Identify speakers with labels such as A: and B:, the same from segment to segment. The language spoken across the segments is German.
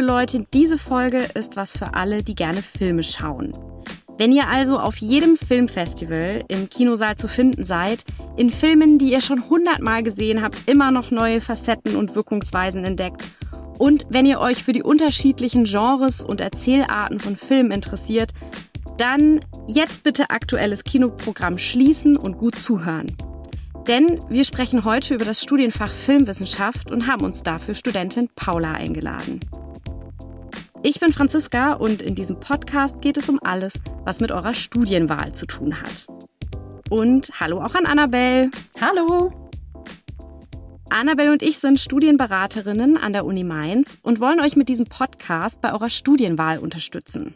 A: liebe Leute, diese Folge ist was für alle, die gerne Filme schauen. Wenn ihr also auf jedem Filmfestival im Kinosaal zu finden seid, in Filmen, die ihr schon hundertmal gesehen habt, immer noch neue Facetten und Wirkungsweisen entdeckt und wenn ihr euch für die unterschiedlichen Genres und Erzählarten von Filmen interessiert, dann jetzt bitte aktuelles Kinoprogramm schließen und gut zuhören. Denn wir sprechen heute über das Studienfach Filmwissenschaft und haben uns dafür Studentin Paula eingeladen. Ich bin Franziska und in diesem Podcast geht es um alles, was mit eurer Studienwahl zu tun hat. Und hallo auch an Annabelle.
B: Hallo.
A: Annabelle und ich sind Studienberaterinnen an der Uni Mainz und wollen euch mit diesem Podcast bei eurer Studienwahl unterstützen.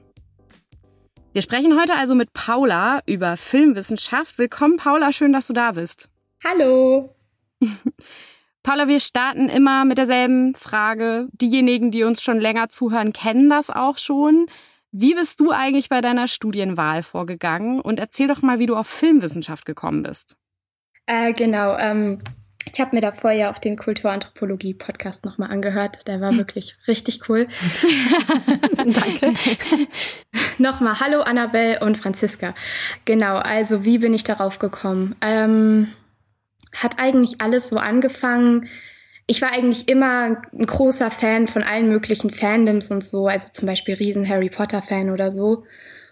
A: Wir sprechen heute also mit Paula über Filmwissenschaft. Willkommen, Paula, schön, dass du da bist.
B: Hallo.
A: Paula, wir starten immer mit derselben Frage. Diejenigen, die uns schon länger zuhören, kennen das auch schon. Wie bist du eigentlich bei deiner Studienwahl vorgegangen? Und erzähl doch mal, wie du auf Filmwissenschaft gekommen bist.
B: Äh, genau. Ähm, ich habe mir davor ja auch den Kulturanthropologie-Podcast nochmal angehört. Der war wirklich richtig cool.
A: Danke.
B: nochmal Hallo Annabelle und Franziska. Genau, also wie bin ich darauf gekommen? Ähm, hat eigentlich alles so angefangen. Ich war eigentlich immer ein großer Fan von allen möglichen Fandoms und so, also zum Beispiel riesen Harry Potter Fan oder so.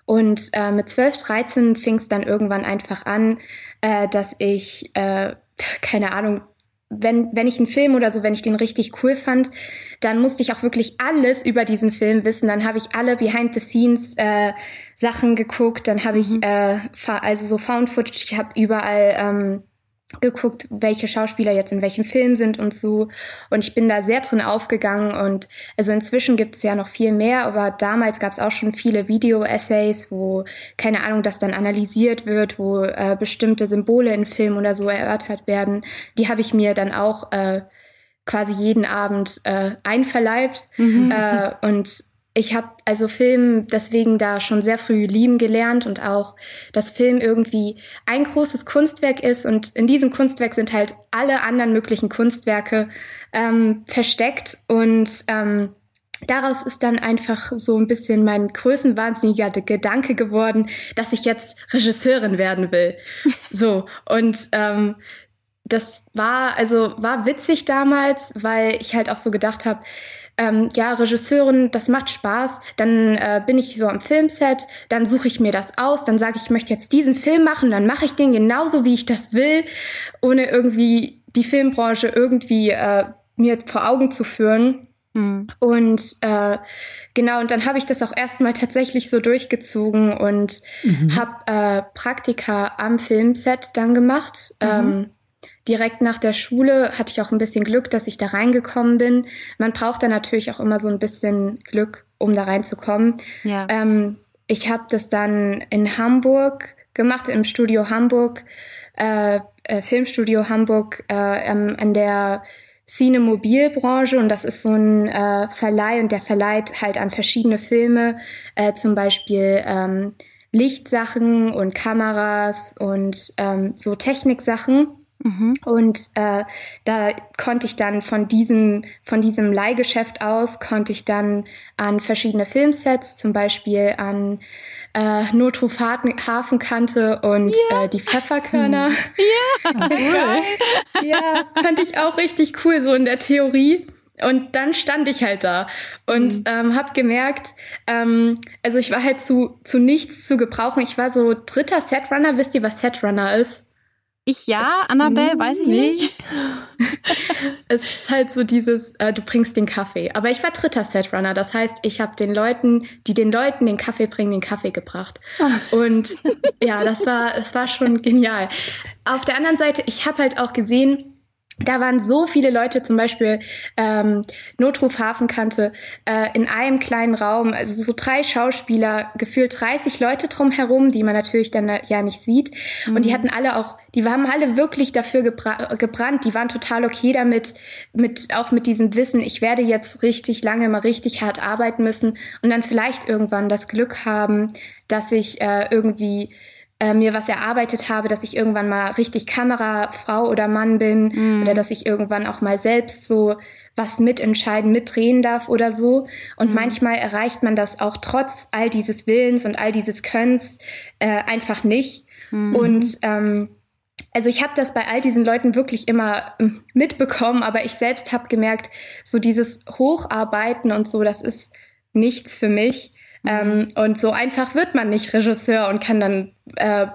B: Und äh, mit 12, 13 fing es dann irgendwann einfach an, äh, dass ich äh, keine Ahnung, wenn, wenn ich einen Film oder so, wenn ich den richtig cool fand, dann musste ich auch wirklich alles über diesen Film wissen. Dann habe ich alle Behind-the-Scenes äh, Sachen geguckt, dann habe ich mhm. äh, also so Found Footage, ich habe überall ähm, geguckt, welche Schauspieler jetzt in welchem Film sind und so. Und ich bin da sehr drin aufgegangen. Und also inzwischen gibt es ja noch viel mehr, aber damals gab es auch schon viele Video-Essays, wo, keine Ahnung, das dann analysiert wird, wo äh, bestimmte Symbole in Filmen oder so erörtert werden. Die habe ich mir dann auch äh, quasi jeden Abend äh, einverleibt. Mhm. Äh, und ich habe also Film deswegen da schon sehr früh lieben gelernt und auch, dass Film irgendwie ein großes Kunstwerk ist und in diesem Kunstwerk sind halt alle anderen möglichen Kunstwerke ähm, versteckt und ähm, daraus ist dann einfach so ein bisschen mein größenwahnsinniger Gedanke geworden, dass ich jetzt Regisseurin werden will. so und ähm, das war also war witzig damals, weil ich halt auch so gedacht habe, ähm, ja, Regisseurin, das macht Spaß, dann äh, bin ich so am Filmset, dann suche ich mir das aus, dann sage ich, ich möchte jetzt diesen Film machen, dann mache ich den genauso, wie ich das will, ohne irgendwie die Filmbranche irgendwie äh, mir vor Augen zu führen. Mhm. Und äh, genau, und dann habe ich das auch erstmal tatsächlich so durchgezogen und mhm. habe äh, Praktika am Filmset dann gemacht. Mhm. Ähm, direkt nach der Schule hatte ich auch ein bisschen Glück, dass ich da reingekommen bin. Man braucht da natürlich auch immer so ein bisschen Glück, um da reinzukommen. Ja. Ähm, ich habe das dann in Hamburg gemacht, im Studio Hamburg, äh, äh, Filmstudio Hamburg, äh, ähm, an der Cinemobilbranche und das ist so ein äh, Verleih und der verleiht halt an verschiedene Filme, äh, zum Beispiel ähm, Lichtsachen und Kameras und ähm, so Techniksachen. Mhm. Und äh, da konnte ich dann von diesem, von diesem Leihgeschäft aus, konnte ich dann an verschiedene Filmsets, zum Beispiel an äh, Notruf Hafenkante und ja. äh, die Pfefferkörner.
A: Ja,
B: cool. ja, fand ich auch richtig cool, so in der Theorie. Und dann stand ich halt da und mhm. ähm, habe gemerkt, ähm, also ich war halt zu, zu nichts zu gebrauchen. Ich war so dritter Setrunner. Wisst ihr, was Setrunner ist?
A: Ich ja, Annabelle, weiß ich nicht.
B: es ist halt so dieses, äh, du bringst den Kaffee. Aber ich war dritter Setrunner. Das heißt, ich habe den Leuten, die den Leuten den Kaffee bringen, den Kaffee gebracht. Und ja, das war, das war schon genial. Auf der anderen Seite, ich habe halt auch gesehen, da waren so viele Leute, zum Beispiel ähm, Notruf Hafenkante, äh, in einem kleinen Raum, also so drei Schauspieler, gefühlt 30 Leute drumherum, die man natürlich dann äh, ja nicht sieht. Mhm. Und die mhm. hatten alle auch, die haben alle wirklich dafür gebra gebrannt, die waren total okay damit, mit auch mit diesem Wissen, ich werde jetzt richtig lange mal richtig hart arbeiten müssen und dann vielleicht irgendwann das Glück haben, dass ich äh, irgendwie äh, mir was erarbeitet habe, dass ich irgendwann mal richtig Kamerafrau oder Mann bin mhm. oder dass ich irgendwann auch mal selbst so was mitentscheiden, mitdrehen darf oder so. Und mhm. manchmal erreicht man das auch trotz all dieses Willens und all dieses Könns äh, einfach nicht. Mhm. Und ähm, also ich habe das bei all diesen Leuten wirklich immer ähm, mitbekommen, aber ich selbst habe gemerkt, so dieses Hocharbeiten und so, das ist nichts für mich. Mhm. Ähm, und so einfach wird man nicht Regisseur und kann dann äh,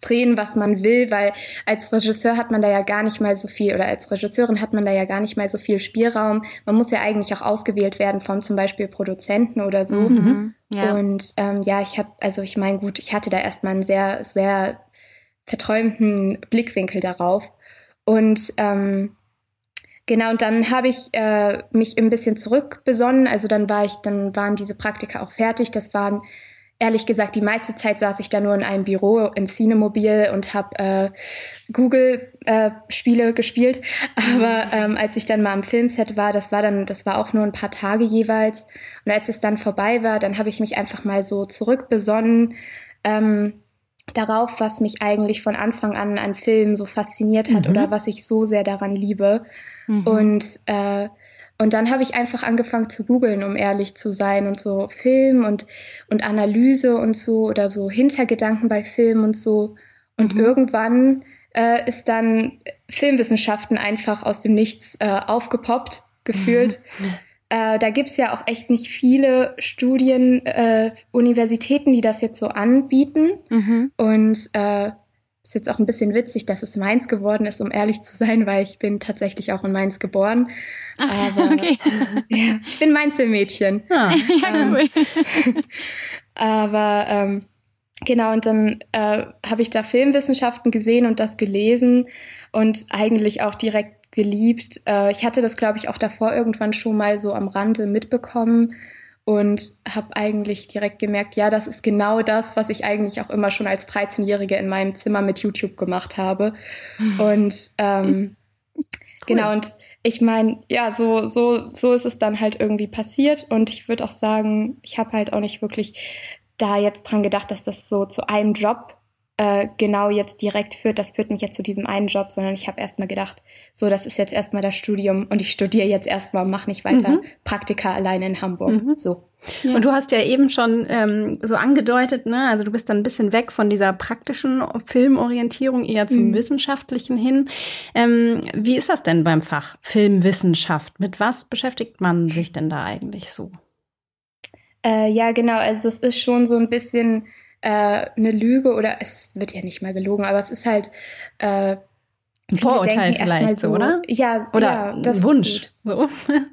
B: drehen, was man will, weil als Regisseur hat man da ja gar nicht mal so viel oder als Regisseurin hat man da ja gar nicht mal so viel Spielraum. Man muss ja eigentlich auch ausgewählt werden von zum Beispiel Produzenten oder so. Mhm, ja. Und ähm, ja, ich hatte, also ich meine, gut, ich hatte da erstmal einen sehr, sehr verträumten Blickwinkel darauf. Und ähm, genau, und dann habe ich äh, mich ein bisschen zurückbesonnen. Also dann war ich, dann waren diese Praktika auch fertig. Das waren ehrlich gesagt, die meiste Zeit saß ich da nur in einem Büro in Cinemobil und habe äh, Google-Spiele äh, gespielt. Aber ähm, als ich dann mal am Filmset war, das war dann, das war auch nur ein paar Tage jeweils. Und als es dann vorbei war, dann habe ich mich einfach mal so zurückbesonnen ähm, darauf, was mich eigentlich von Anfang an an Film so fasziniert hat mhm. oder was ich so sehr daran liebe. Mhm. Und äh, und dann habe ich einfach angefangen zu googeln, um ehrlich zu sein und so Film und, und Analyse und so oder so Hintergedanken bei Film und so. Und mhm. irgendwann äh, ist dann Filmwissenschaften einfach aus dem Nichts äh, aufgepoppt, gefühlt. Äh, da gibt's ja auch echt nicht viele Studien, äh, Universitäten, die das jetzt so anbieten. Mhm. Und äh, ist jetzt auch ein bisschen witzig, dass es Mainz geworden ist, um ehrlich zu sein, weil ich bin tatsächlich auch in Mainz geboren. Ach, aber okay. ja, ich bin Mainzelmädchen. Ah, ja, ähm, cool. aber ähm, genau, und dann äh, habe ich da Filmwissenschaften gesehen und das gelesen und eigentlich auch direkt geliebt. Äh, ich hatte das, glaube ich, auch davor irgendwann schon mal so am Rande mitbekommen und habe eigentlich direkt gemerkt, ja, das ist genau das, was ich eigentlich auch immer schon als 13-Jährige in meinem Zimmer mit YouTube gemacht habe. Und ähm, cool. genau, und ich meine, ja, so, so, so ist es dann halt irgendwie passiert. Und ich würde auch sagen, ich habe halt auch nicht wirklich da jetzt dran gedacht, dass das so zu einem Job äh, genau jetzt direkt führt, das führt nicht jetzt zu diesem einen Job, sondern ich habe erstmal gedacht, so, das ist jetzt erstmal das Studium und ich studiere jetzt erstmal und mache nicht weiter mhm. Praktika alleine in Hamburg. Mhm. So.
C: Ja. Und du hast ja eben schon ähm, so angedeutet, ne, also du bist dann ein bisschen weg von dieser praktischen Filmorientierung eher zum mhm. wissenschaftlichen hin. Ähm, wie ist das denn beim Fach Filmwissenschaft? Mit was beschäftigt man sich denn da eigentlich so?
B: Äh, ja, genau, also es ist schon so ein bisschen äh, eine Lüge oder es wird ja nicht mal gelogen, aber es ist halt äh,
C: ein Vorurteil vielleicht so, oder?
B: Ja,
C: oder
B: ja,
C: das Wunsch. So.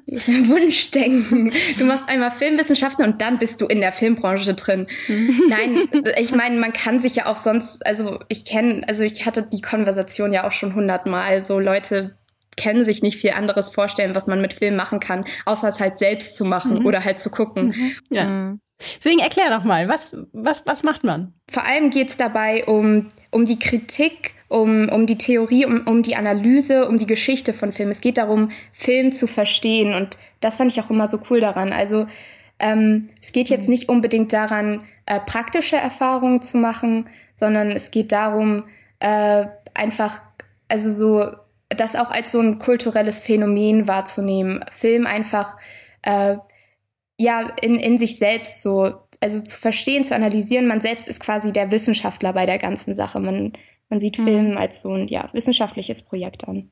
B: Wunschdenken. Du machst einmal Filmwissenschaften und dann bist du in der Filmbranche drin. Mhm. Nein, ich meine, man kann sich ja auch sonst, also ich kenne, also ich hatte die Konversation ja auch schon hundertmal. So Leute kennen sich nicht viel anderes vorstellen, was man mit Film machen kann, außer es halt selbst zu machen mhm. oder halt zu gucken. Mhm.
C: Ja. Mhm. Deswegen erklär doch mal, was, was, was macht man?
B: Vor allem geht es dabei um, um die Kritik, um, um die Theorie, um, um die Analyse, um die Geschichte von Film. Es geht darum, Film zu verstehen. Und das fand ich auch immer so cool daran. Also ähm, es geht jetzt nicht unbedingt daran, äh, praktische Erfahrungen zu machen, sondern es geht darum, äh, einfach, also so, das auch als so ein kulturelles Phänomen wahrzunehmen. Film einfach äh, ja in, in sich selbst so, also zu verstehen, zu analysieren. Man selbst ist quasi der Wissenschaftler bei der ganzen Sache. Man, man sieht mhm. Film als so ein ja, wissenschaftliches Projekt an.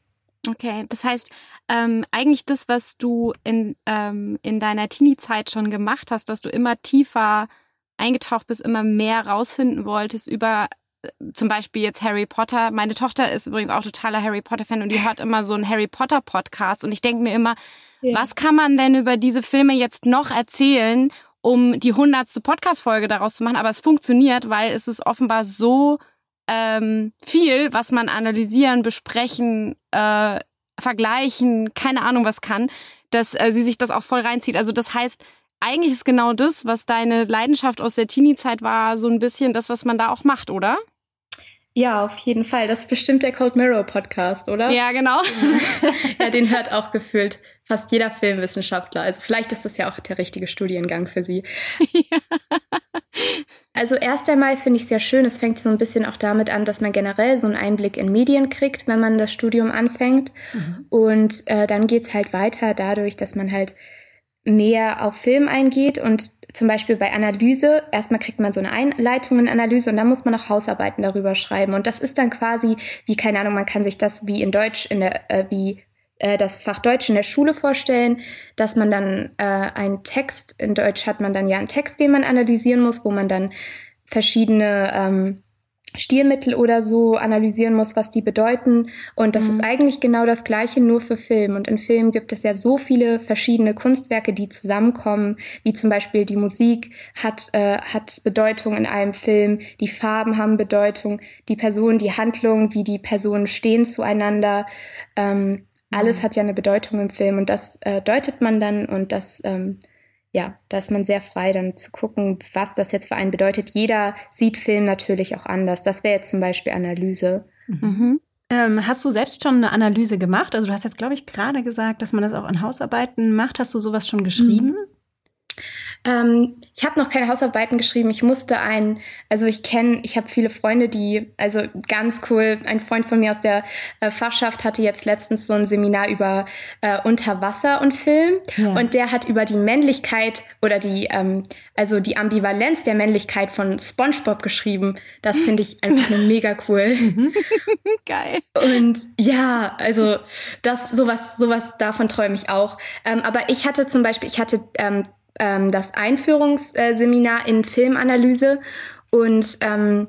A: Okay, das heißt, ähm, eigentlich das, was du in, ähm, in deiner Teenie-Zeit schon gemacht hast, dass du immer tiefer eingetaucht bist, immer mehr rausfinden wolltest über äh, zum Beispiel jetzt Harry Potter. Meine Tochter ist übrigens auch totaler Harry Potter-Fan und die hört immer so einen Harry Potter-Podcast und ich denke mir immer, Was kann man denn über diese Filme jetzt noch erzählen, um die hundertste Podcast-Folge daraus zu machen? Aber es funktioniert, weil es ist offenbar so ähm, viel, was man analysieren, besprechen, äh, vergleichen, keine Ahnung was kann, dass äh, sie sich das auch voll reinzieht. Also das heißt, eigentlich ist genau das, was deine Leidenschaft aus der Teenie-Zeit war, so ein bisschen das, was man da auch macht, oder?
B: Ja, auf jeden Fall. Das ist bestimmt der Cold Mirror Podcast, oder?
A: Ja, genau.
B: ja, den hört auch gefühlt fast jeder Filmwissenschaftler. Also vielleicht ist das ja auch der richtige Studiengang für Sie. Ja. Also erst einmal finde ich sehr schön, es fängt so ein bisschen auch damit an, dass man generell so einen Einblick in Medien kriegt, wenn man das Studium anfängt. Mhm. Und äh, dann geht's halt weiter dadurch, dass man halt mehr auf Film eingeht und zum Beispiel bei Analyse, erstmal kriegt man so eine Einleitung in Analyse und dann muss man auch Hausarbeiten darüber schreiben. Und das ist dann quasi, wie, keine Ahnung, man kann sich das wie in Deutsch, in der, äh, wie äh, das Fach Deutsch in der Schule vorstellen, dass man dann äh, einen Text, in Deutsch hat man dann ja einen Text, den man analysieren muss, wo man dann verschiedene ähm, Stilmittel oder so analysieren muss, was die bedeuten. Und das mhm. ist eigentlich genau das Gleiche, nur für Film. Und in Film gibt es ja so viele verschiedene Kunstwerke, die zusammenkommen, wie zum Beispiel die Musik hat, äh, hat Bedeutung in einem Film, die Farben haben Bedeutung, die Personen, die Handlung, wie die Personen stehen zueinander. Ähm, alles mhm. hat ja eine Bedeutung im Film und das äh, deutet man dann und das ähm, ja, da ist man sehr frei, dann zu gucken, was das jetzt für einen bedeutet. Jeder sieht Film natürlich auch anders. Das wäre jetzt zum Beispiel Analyse.
C: Mhm. Ähm, hast du selbst schon eine Analyse gemacht? Also du hast jetzt, glaube ich, gerade gesagt, dass man das auch in Hausarbeiten macht. Hast du sowas schon geschrieben? Mhm.
B: Ähm, ich habe noch keine Hausarbeiten geschrieben. Ich musste ein, also ich kenne, ich habe viele Freunde, die, also ganz cool, ein Freund von mir aus der äh, Fachschaft hatte jetzt letztens so ein Seminar über äh, Unterwasser und Film ja. und der hat über die Männlichkeit oder die, ähm, also die Ambivalenz der Männlichkeit von SpongeBob geschrieben. Das finde ich einfach nur mega cool.
A: Geil.
B: Und ja, also das sowas, sowas davon träume ich auch. Ähm, aber ich hatte zum Beispiel, ich hatte ähm, ähm, das Einführungsseminar in Filmanalyse und ähm,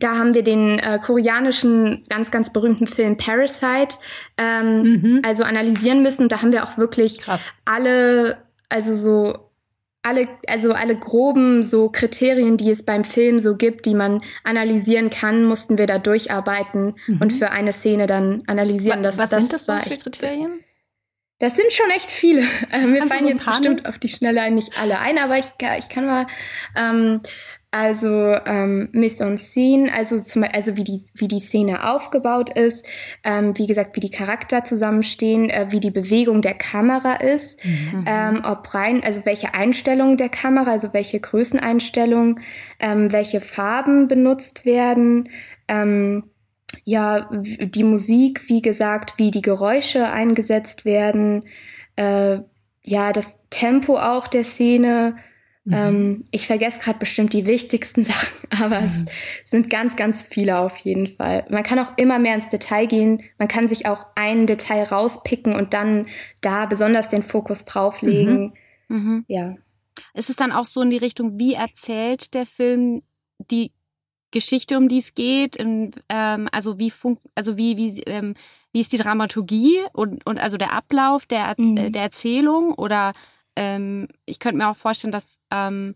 B: da haben wir den äh, koreanischen ganz, ganz berühmten Film Parasite ähm, mhm. also analysieren müssen. Da haben wir auch wirklich Krass. alle, also so alle, also alle groben so Kriterien, die es beim Film so gibt, die man analysieren kann, mussten wir da durcharbeiten mhm. und für eine Szene dann analysieren.
C: Das, was das sind das so für Kriterien?
B: Das sind schon echt viele. Äh, mir fallen so jetzt bestimmt auf die Schnelle nicht alle ein, aber ich, ich kann mal, ähm, also ähm, Mise en Scene, also zum also wie die wie die Szene aufgebaut ist, ähm, wie gesagt wie die Charakter zusammenstehen, äh, wie die Bewegung der Kamera ist, mhm. ähm, ob rein also welche Einstellung der Kamera, also welche Größeneinstellung, ähm, welche Farben benutzt werden. Ähm, ja, die Musik, wie gesagt, wie die Geräusche eingesetzt werden, äh, ja, das Tempo auch der Szene. Mhm. Ähm, ich vergesse gerade bestimmt die wichtigsten Sachen, aber mhm. es sind ganz, ganz viele auf jeden Fall. Man kann auch immer mehr ins Detail gehen. Man kann sich auch ein Detail rauspicken und dann da besonders den Fokus drauflegen. Mhm. mhm. Ja.
A: Ist es dann auch so in die Richtung, wie erzählt der Film die Geschichte, um die es geht, in, ähm, also wie fun also wie wie ähm, wie ist die Dramaturgie und und also der Ablauf der mhm. der Erzählung oder ähm, ich könnte mir auch vorstellen, dass ähm,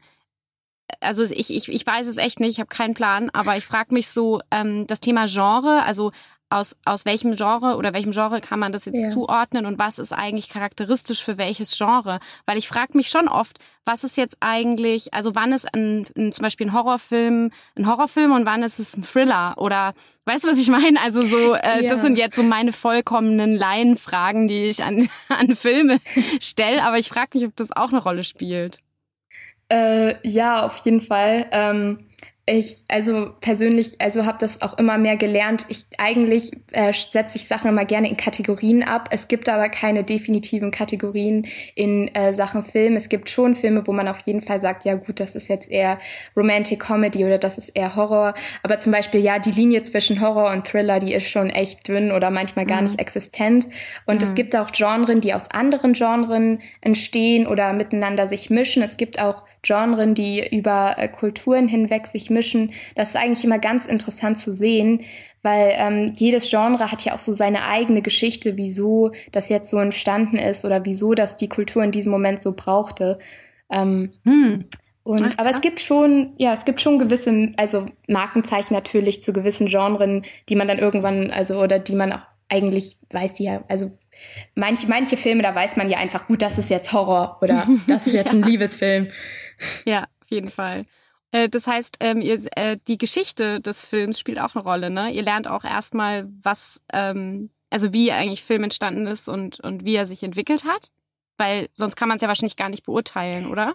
A: also ich, ich, ich weiß es echt nicht, ich habe keinen Plan, aber ich frage mich so, ähm, das Thema Genre, also aus, aus welchem Genre oder welchem Genre kann man das jetzt ja. zuordnen und was ist eigentlich charakteristisch für welches Genre? Weil ich frage mich schon oft, was ist jetzt eigentlich, also wann ist ein, ein, zum Beispiel ein Horrorfilm ein Horrorfilm und wann ist es ein Thriller? Oder weißt du, was ich meine? Also so, äh, ja. das sind jetzt so meine vollkommenen Laienfragen, die ich an, an Filme stelle, aber ich frage mich, ob das auch eine Rolle spielt.
B: Äh, ja, auf jeden Fall. Ähm ich also persönlich also habe das auch immer mehr gelernt. Ich eigentlich äh, setze ich Sachen immer gerne in Kategorien ab. Es gibt aber keine definitiven Kategorien in äh, Sachen Film. Es gibt schon Filme, wo man auf jeden Fall sagt, ja gut, das ist jetzt eher Romantic Comedy oder das ist eher Horror. Aber zum Beispiel ja die Linie zwischen Horror und Thriller, die ist schon echt dünn oder manchmal gar mhm. nicht existent. Und mhm. es gibt auch Genren, die aus anderen Genren entstehen oder miteinander sich mischen. Es gibt auch Genren, die über äh, Kulturen hinweg sich mischen. Das ist eigentlich immer ganz interessant zu sehen, weil ähm, jedes Genre hat ja auch so seine eigene Geschichte, wieso das jetzt so entstanden ist oder wieso das die Kultur in diesem Moment so brauchte. Ähm, hm. Und, Ach, aber es gibt schon, ja, es gibt schon gewisse, also Markenzeichen natürlich zu gewissen Genren, die man dann irgendwann, also, oder die man auch eigentlich weiß, die ja, also manche, manche Filme, da weiß man ja einfach, gut, das ist jetzt Horror oder das ist jetzt ja. ein Liebesfilm.
A: Ja, auf jeden Fall. Äh, das heißt, ähm, äh, die Geschichte des Films spielt auch eine Rolle, ne? Ihr lernt auch erstmal, was, ähm, also wie eigentlich Film entstanden ist und, und wie er sich entwickelt hat. Weil sonst kann man es ja wahrscheinlich gar nicht beurteilen, oder?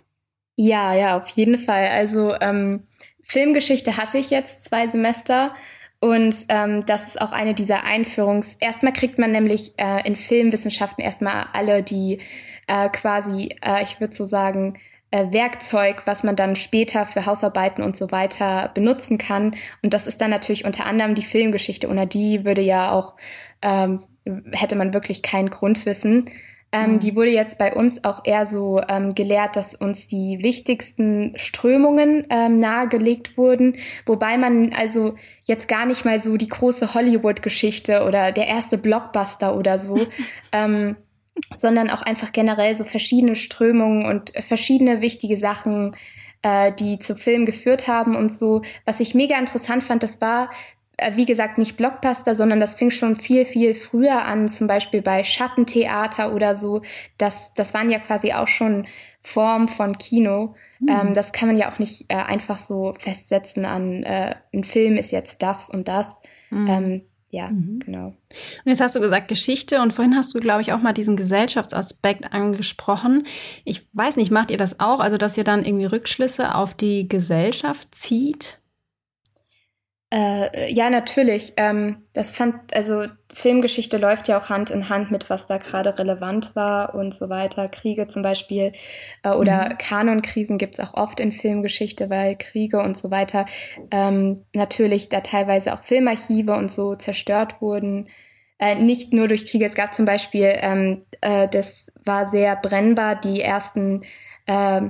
B: Ja, ja, auf jeden Fall. Also ähm, Filmgeschichte hatte ich jetzt zwei Semester und ähm, das ist auch eine dieser Einführungs. Erstmal kriegt man nämlich äh, in Filmwissenschaften erstmal alle die äh, quasi, äh, ich würde so sagen, Werkzeug, was man dann später für Hausarbeiten und so weiter benutzen kann. Und das ist dann natürlich unter anderem die Filmgeschichte. Ohne die würde ja auch ähm, hätte man wirklich kein Grundwissen. Ähm, mhm. Die wurde jetzt bei uns auch eher so ähm, gelehrt, dass uns die wichtigsten Strömungen ähm, nahegelegt wurden, wobei man also jetzt gar nicht mal so die große Hollywood-Geschichte oder der erste Blockbuster oder so, ähm, sondern auch einfach generell so verschiedene Strömungen und verschiedene wichtige Sachen, äh, die zu Film geführt haben und so. Was ich mega interessant fand, das war äh, wie gesagt, nicht Blockbuster, sondern das fing schon viel, viel früher an, zum Beispiel bei Schattentheater oder so. Das, das waren ja quasi auch schon Form von Kino. Mhm. Ähm, das kann man ja auch nicht äh, einfach so festsetzen an, äh, ein Film ist jetzt das und das. Mhm. Ähm, ja, mhm. genau. Und
C: jetzt hast du gesagt Geschichte und vorhin hast du, glaube ich, auch mal diesen Gesellschaftsaspekt angesprochen. Ich weiß nicht, macht ihr das auch? Also, dass ihr dann irgendwie Rückschlüsse auf die Gesellschaft zieht?
B: Äh, ja, natürlich. Ähm, das fand, also Filmgeschichte läuft ja auch Hand in Hand mit, was da gerade relevant war und so weiter. Kriege zum Beispiel äh, oder mhm. Kanonkrisen gibt's auch oft in Filmgeschichte, weil Kriege und so weiter ähm, natürlich da teilweise auch Filmarchive und so zerstört wurden. Äh, nicht nur durch Kriege, es gab zum Beispiel, ähm, äh, das war sehr brennbar, die ersten äh,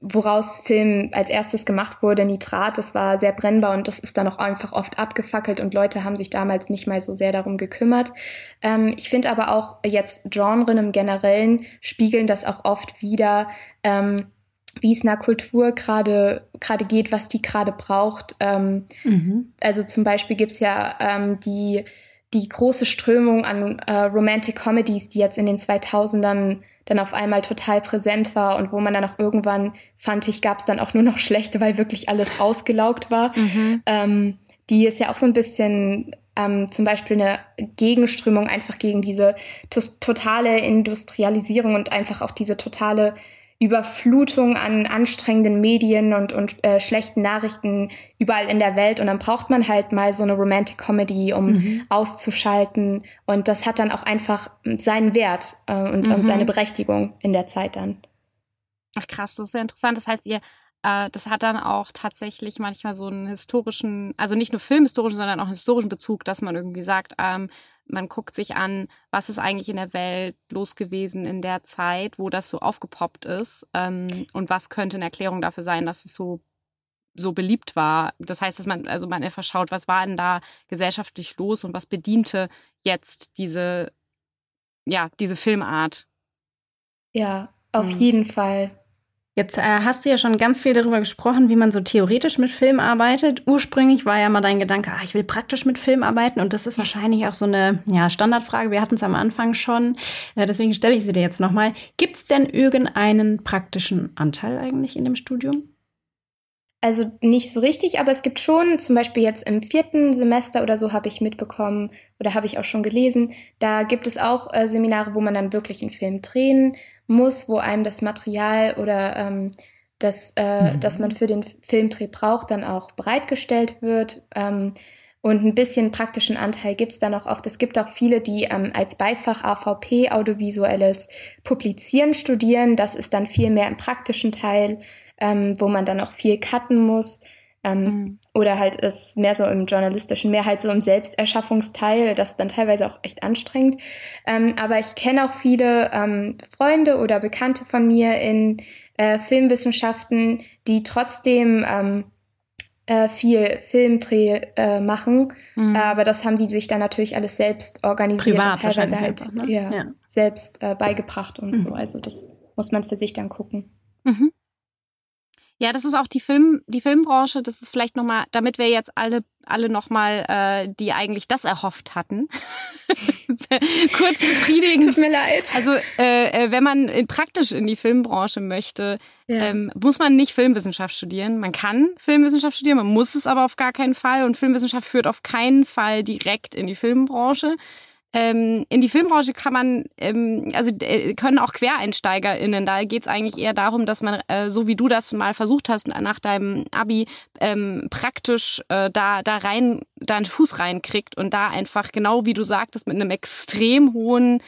B: woraus Film als erstes gemacht wurde, Nitrat, das war sehr brennbar und das ist dann auch einfach oft abgefackelt und Leute haben sich damals nicht mal so sehr darum gekümmert. Ähm, ich finde aber auch jetzt Genren im Generellen spiegeln das auch oft wieder, ähm, wie es einer Kultur gerade gerade geht, was die gerade braucht. Ähm, mhm. Also zum Beispiel gibt's ja ähm, die die große Strömung an äh, Romantic Comedies, die jetzt in den 2000ern dann auf einmal total präsent war und wo man dann auch irgendwann, fand ich, gab es dann auch nur noch schlechte, weil wirklich alles ausgelaugt war. Mhm. Ähm, die ist ja auch so ein bisschen ähm, zum Beispiel eine Gegenströmung einfach gegen diese totale Industrialisierung und einfach auch diese totale Überflutung an anstrengenden Medien und, und äh, schlechten Nachrichten überall in der Welt. Und dann braucht man halt mal so eine Romantic Comedy, um mhm. auszuschalten. Und das hat dann auch einfach seinen Wert äh, und, mhm. und seine Berechtigung in der Zeit dann.
A: Ach krass, das ist ja interessant. Das heißt, ihr äh, das hat dann auch tatsächlich manchmal so einen historischen, also nicht nur filmhistorischen, sondern auch einen historischen Bezug, dass man irgendwie sagt, ähm, man guckt sich an, was ist eigentlich in der Welt los gewesen in der Zeit, wo das so aufgepoppt ist ähm, und was könnte eine Erklärung dafür sein, dass es so so beliebt war. Das heißt, dass man also man einfach schaut, was war denn da gesellschaftlich los und was bediente jetzt diese ja diese Filmart.
B: Ja, auf mhm. jeden Fall.
C: Jetzt äh, hast du ja schon ganz viel darüber gesprochen, wie man so theoretisch mit Film arbeitet. Ursprünglich war ja mal dein Gedanke, ah, ich will praktisch mit Film arbeiten und das ist wahrscheinlich auch so eine ja, Standardfrage. Wir hatten es am Anfang schon, äh, deswegen stelle ich sie dir jetzt nochmal. Gibt es denn irgendeinen praktischen Anteil eigentlich in dem Studium?
B: Also nicht so richtig, aber es gibt schon, zum Beispiel jetzt im vierten Semester oder so habe ich mitbekommen oder habe ich auch schon gelesen, da gibt es auch äh, Seminare, wo man dann wirklich einen Film drehen muss, wo einem das Material oder ähm, das, äh, mhm. das man für den Filmdreh braucht, dann auch bereitgestellt wird. Ähm, und ein bisschen praktischen Anteil gibt es dann auch oft. Es gibt auch viele, die ähm, als Beifach AVP, audiovisuelles Publizieren studieren. Das ist dann viel mehr im praktischen Teil ähm, wo man dann auch viel cutten muss. Ähm, mhm. Oder halt ist mehr so im journalistischen, mehr halt so im Selbsterschaffungsteil, das ist dann teilweise auch echt anstrengend. Ähm, aber ich kenne auch viele ähm, Freunde oder Bekannte von mir in äh, Filmwissenschaften, die trotzdem ähm, äh, viel Filmdreh äh, machen. Mhm. aber das haben die sich dann natürlich alles selbst organisiert
C: Privat
B: und teilweise halt
C: einfach, ne?
B: ja, ja. selbst äh, beigebracht und mhm. so. Also das muss man für sich dann gucken.
A: Mhm. Ja, das ist auch die Film, die Filmbranche. Das ist vielleicht nochmal, damit wir jetzt alle, alle nochmal, äh, die eigentlich das erhofft hatten, kurz befriedigen.
B: Tut mir leid.
A: Also äh, äh, wenn man in, praktisch in die Filmbranche möchte, ja. ähm, muss man nicht Filmwissenschaft studieren. Man kann Filmwissenschaft studieren, man muss es aber auf gar keinen Fall. Und Filmwissenschaft führt auf keinen Fall direkt in die Filmbranche. Ähm, in die Filmbranche kann man, ähm, also äh, können auch QuereinsteigerInnen. Da geht es eigentlich eher darum, dass man, äh, so wie du das mal versucht hast nach deinem Abi, ähm, praktisch äh, da, da rein, da einen Fuß reinkriegt und da einfach, genau wie du sagtest, mit einem extrem hohen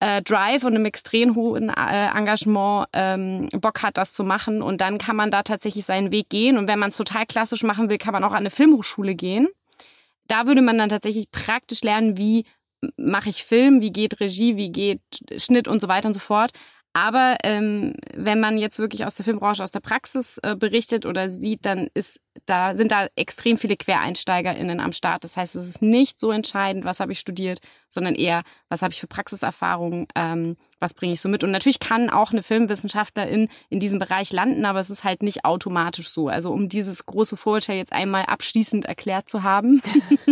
A: äh, Drive und einem extrem hohen äh, Engagement ähm, Bock hat, das zu machen. Und dann kann man da tatsächlich seinen Weg gehen. Und wenn man es total klassisch machen will, kann man auch an eine Filmhochschule gehen. Da würde man dann tatsächlich praktisch lernen, wie mache ich Film, wie geht Regie, wie geht Schnitt und so weiter und so fort. Aber ähm, wenn man jetzt wirklich aus der Filmbranche, aus der Praxis äh, berichtet oder sieht, dann ist da sind da extrem viele QuereinsteigerInnen am Start. Das heißt, es ist nicht so entscheidend, was habe ich studiert, sondern eher, was habe ich für Praxiserfahrung, ähm, was bringe ich so mit. Und natürlich kann auch eine Filmwissenschaftlerin in diesem Bereich landen, aber es ist halt nicht automatisch so. Also um dieses große Vorurteil jetzt einmal abschließend erklärt zu haben.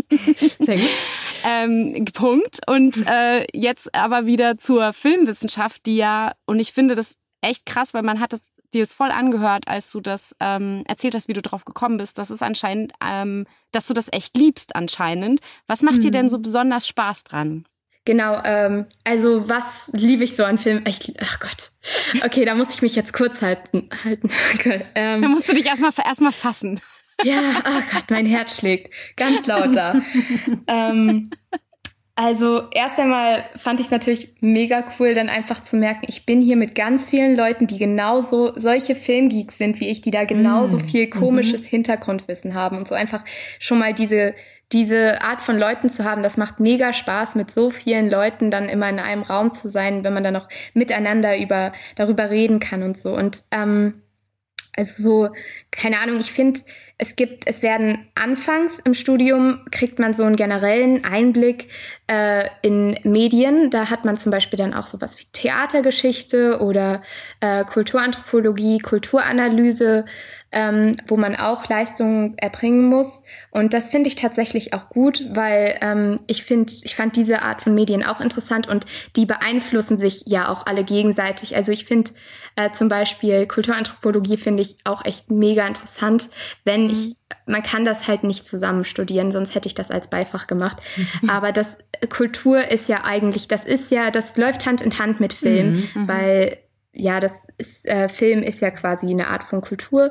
C: Sehr gut.
A: ähm, Punkt. Und äh, jetzt aber wieder zur Filmwissenschaft, die ja, und ich finde das echt krass, weil man hat es dir voll angehört, als du das ähm, erzählt hast, wie du drauf gekommen bist. Das ist anscheinend, ähm, dass du das echt liebst anscheinend. Was macht mhm. dir denn so besonders Spaß dran?
B: Genau, ähm, also was liebe ich so an Filmen? Ich, ach Gott. Okay, da muss ich mich jetzt kurz halten. halten.
A: Okay, ähm, da musst du dich erstmal erstmal fassen.
B: Ja, oh Gott, mein Herz schlägt ganz lauter. ähm, also erst einmal fand ich es natürlich mega cool, dann einfach zu merken, ich bin hier mit ganz vielen Leuten, die genauso solche Filmgeeks sind wie ich, die da genauso mm. viel komisches mhm. Hintergrundwissen haben und so einfach schon mal diese diese Art von Leuten zu haben, das macht mega Spaß, mit so vielen Leuten dann immer in einem Raum zu sein, wenn man dann noch miteinander über darüber reden kann und so. Und ähm, also so, keine Ahnung, ich finde, es gibt, es werden anfangs im Studium kriegt man so einen generellen Einblick äh, in Medien. Da hat man zum Beispiel dann auch sowas wie Theatergeschichte oder äh, Kulturanthropologie, Kulturanalyse ähm, wo man auch Leistungen erbringen muss. Und das finde ich tatsächlich auch gut, weil ähm, ich finde, ich fand diese Art von Medien auch interessant und die beeinflussen sich ja auch alle gegenseitig. Also ich finde äh, zum Beispiel Kulturanthropologie finde ich auch echt mega interessant, wenn mhm. ich man kann das halt nicht zusammen studieren, sonst hätte ich das als Beifach gemacht. Aber das Kultur ist ja eigentlich, das ist ja, das läuft Hand in Hand mit Film, mhm, mhm. weil ja, das ist, äh, Film ist ja quasi eine Art von Kultur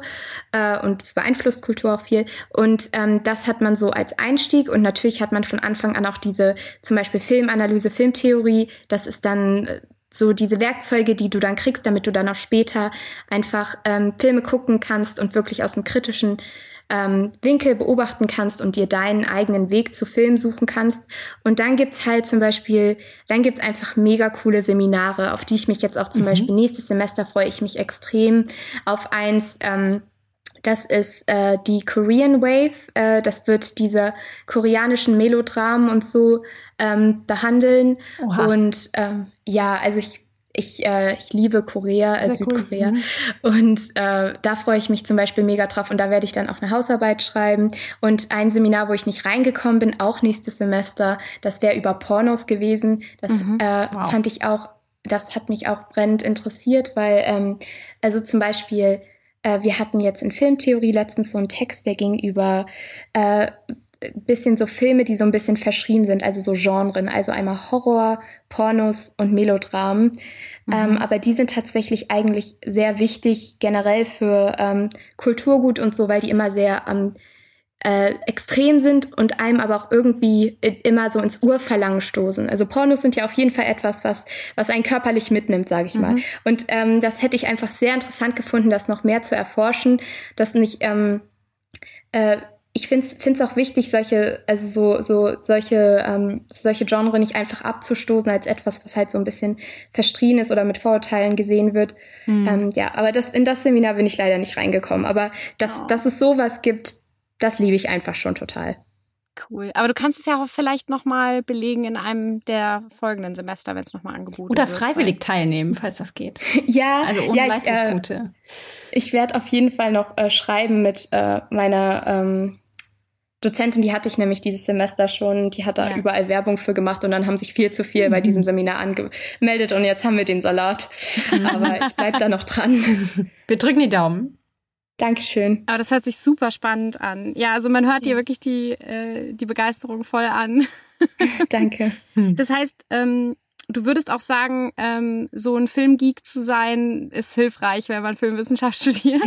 B: äh, und beeinflusst Kultur auch viel. Und ähm, das hat man so als Einstieg und natürlich hat man von Anfang an auch diese zum Beispiel Filmanalyse, Filmtheorie. Das ist dann äh, so diese Werkzeuge, die du dann kriegst, damit du dann auch später einfach ähm, Filme gucken kannst und wirklich aus dem kritischen ähm, Winkel beobachten kannst und dir deinen eigenen Weg zu Film suchen kannst. Und dann gibt's halt zum Beispiel, dann gibt's einfach mega coole Seminare, auf die ich mich jetzt auch zum mhm. Beispiel nächstes Semester freue ich mich extrem auf eins. Ähm, das ist äh, die Korean Wave. Äh, das wird diese koreanischen Melodramen und so ähm, behandeln. Oha. Und ähm, ja, also ich ich, äh, ich liebe Korea, äh, Südkorea. Cool. Mhm. Und äh, da freue ich mich zum Beispiel mega drauf. Und da werde ich dann auch eine Hausarbeit schreiben. Und ein Seminar, wo ich nicht reingekommen bin, auch nächstes Semester, das wäre über Pornos gewesen. Das mhm. äh, wow. fand ich auch, das hat mich auch brennend interessiert, weil, ähm, also zum Beispiel, äh, wir hatten jetzt in Filmtheorie letztens so einen Text, der ging über äh, bisschen so Filme, die so ein bisschen verschrien sind, also so Genren, also einmal Horror, Pornos und Melodramen. Mhm. Ähm, aber die sind tatsächlich eigentlich sehr wichtig generell für ähm, Kulturgut und so, weil die immer sehr ähm, äh, extrem sind und einem aber auch irgendwie immer so ins Urverlangen stoßen. Also Pornos sind ja auf jeden Fall etwas, was, was einen körperlich mitnimmt, sage ich mhm. mal. Und ähm, das hätte ich einfach sehr interessant gefunden, das noch mehr zu erforschen, dass nicht ähm, äh, ich finde es auch wichtig, solche, also so, so solche, ähm, solche Genre nicht einfach abzustoßen als etwas, was halt so ein bisschen verstrien ist oder mit Vorurteilen gesehen wird. Mhm. Ähm, ja, aber das, in das Seminar bin ich leider nicht reingekommen. Aber dass, oh. dass es sowas gibt, das liebe ich einfach schon total.
A: Cool. Aber du kannst es ja auch vielleicht nochmal belegen in einem der folgenden Semester, wenn es nochmal angeboten
C: Oder
A: wird.
C: Oder freiwillig teilnehmen, falls das geht.
B: ja.
C: Also ohne
B: ja,
C: Leistungspunkte.
B: Ich, äh, ich werde auf jeden Fall noch äh, schreiben mit äh, meiner ähm, Dozentin, die hatte ich nämlich dieses Semester schon, die hat da ja. überall Werbung für gemacht und dann haben sich viel zu viel mhm. bei diesem Seminar angemeldet und jetzt haben wir den Salat. Aber ich bleib da noch dran.
C: Wir drücken die Daumen.
B: Dankeschön.
A: Aber das hört sich super spannend an. Ja, also man hört ja. dir wirklich die, äh, die Begeisterung voll an.
B: Danke.
A: Das heißt, ähm, du würdest auch sagen, ähm, so ein Filmgeek zu sein, ist hilfreich, wenn man Filmwissenschaft studiert?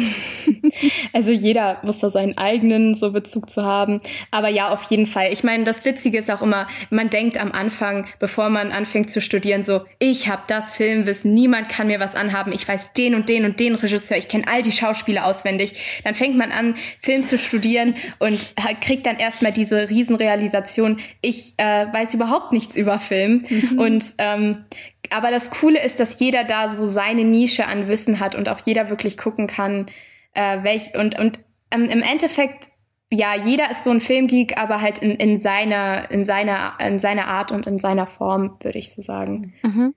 B: Also jeder muss da seinen eigenen so Bezug zu haben. Aber ja, auf jeden Fall. Ich meine, das Witzige ist auch immer, man denkt am Anfang, bevor man anfängt zu studieren, so, ich habe das Filmwissen, niemand kann mir was anhaben, ich weiß den und den und den Regisseur, ich kenne all die Schauspieler auswendig. Dann fängt man an, Film zu studieren und kriegt dann erstmal diese Riesenrealisation, ich äh, weiß überhaupt nichts über Film. Mhm. Und ähm, aber das Coole ist, dass jeder da so seine Nische an Wissen hat und auch jeder wirklich gucken kann, äh, welch und und ähm, im Endeffekt ja, jeder ist so ein Filmgeek, aber halt in, in seiner in seiner in seiner Art und in seiner Form, würde ich so sagen. Mhm.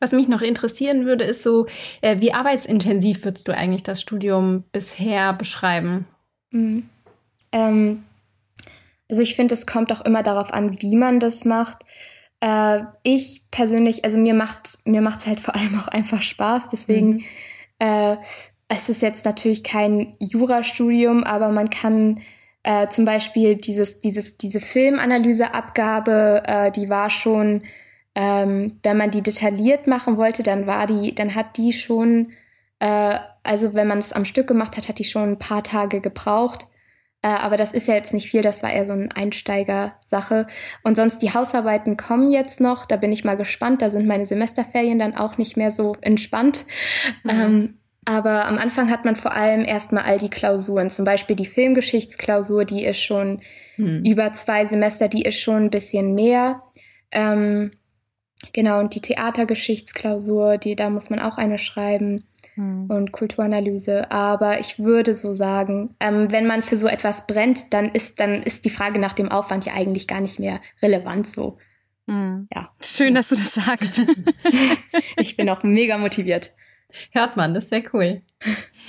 C: Was mich noch interessieren würde, ist so, äh, wie arbeitsintensiv würdest du eigentlich das Studium bisher beschreiben? Mhm.
B: Ähm, also ich finde, es kommt auch immer darauf an, wie man das macht. Äh, ich persönlich, also mir macht mir macht's halt vor allem auch einfach Spaß. Deswegen mhm. äh, es ist jetzt natürlich kein Jurastudium, aber man kann äh, zum Beispiel dieses dieses diese Filmanalyseabgabe, äh, die war schon, ähm, wenn man die detailliert machen wollte, dann war die, dann hat die schon, äh, also wenn man es am Stück gemacht hat, hat die schon ein paar Tage gebraucht. Äh, aber das ist ja jetzt nicht viel, das war eher so eine Einsteiger-Sache. Und sonst die Hausarbeiten kommen jetzt noch, da bin ich mal gespannt. Da sind meine Semesterferien dann auch nicht mehr so entspannt. Mhm. Ähm, aber am Anfang hat man vor allem erstmal all die Klausuren. Zum Beispiel die Filmgeschichtsklausur, die ist schon mhm. über zwei Semester, die ist schon ein bisschen mehr. Ähm, genau, und die Theatergeschichtsklausur, die, da muss man auch eine schreiben hm. und Kulturanalyse. Aber ich würde so sagen, ähm, wenn man für so etwas brennt, dann ist, dann ist die Frage nach dem Aufwand ja eigentlich gar nicht mehr relevant so.
A: Hm. Ja. Schön, dass du das sagst.
B: ich bin auch mega motiviert.
C: Hört man, das ist sehr cool.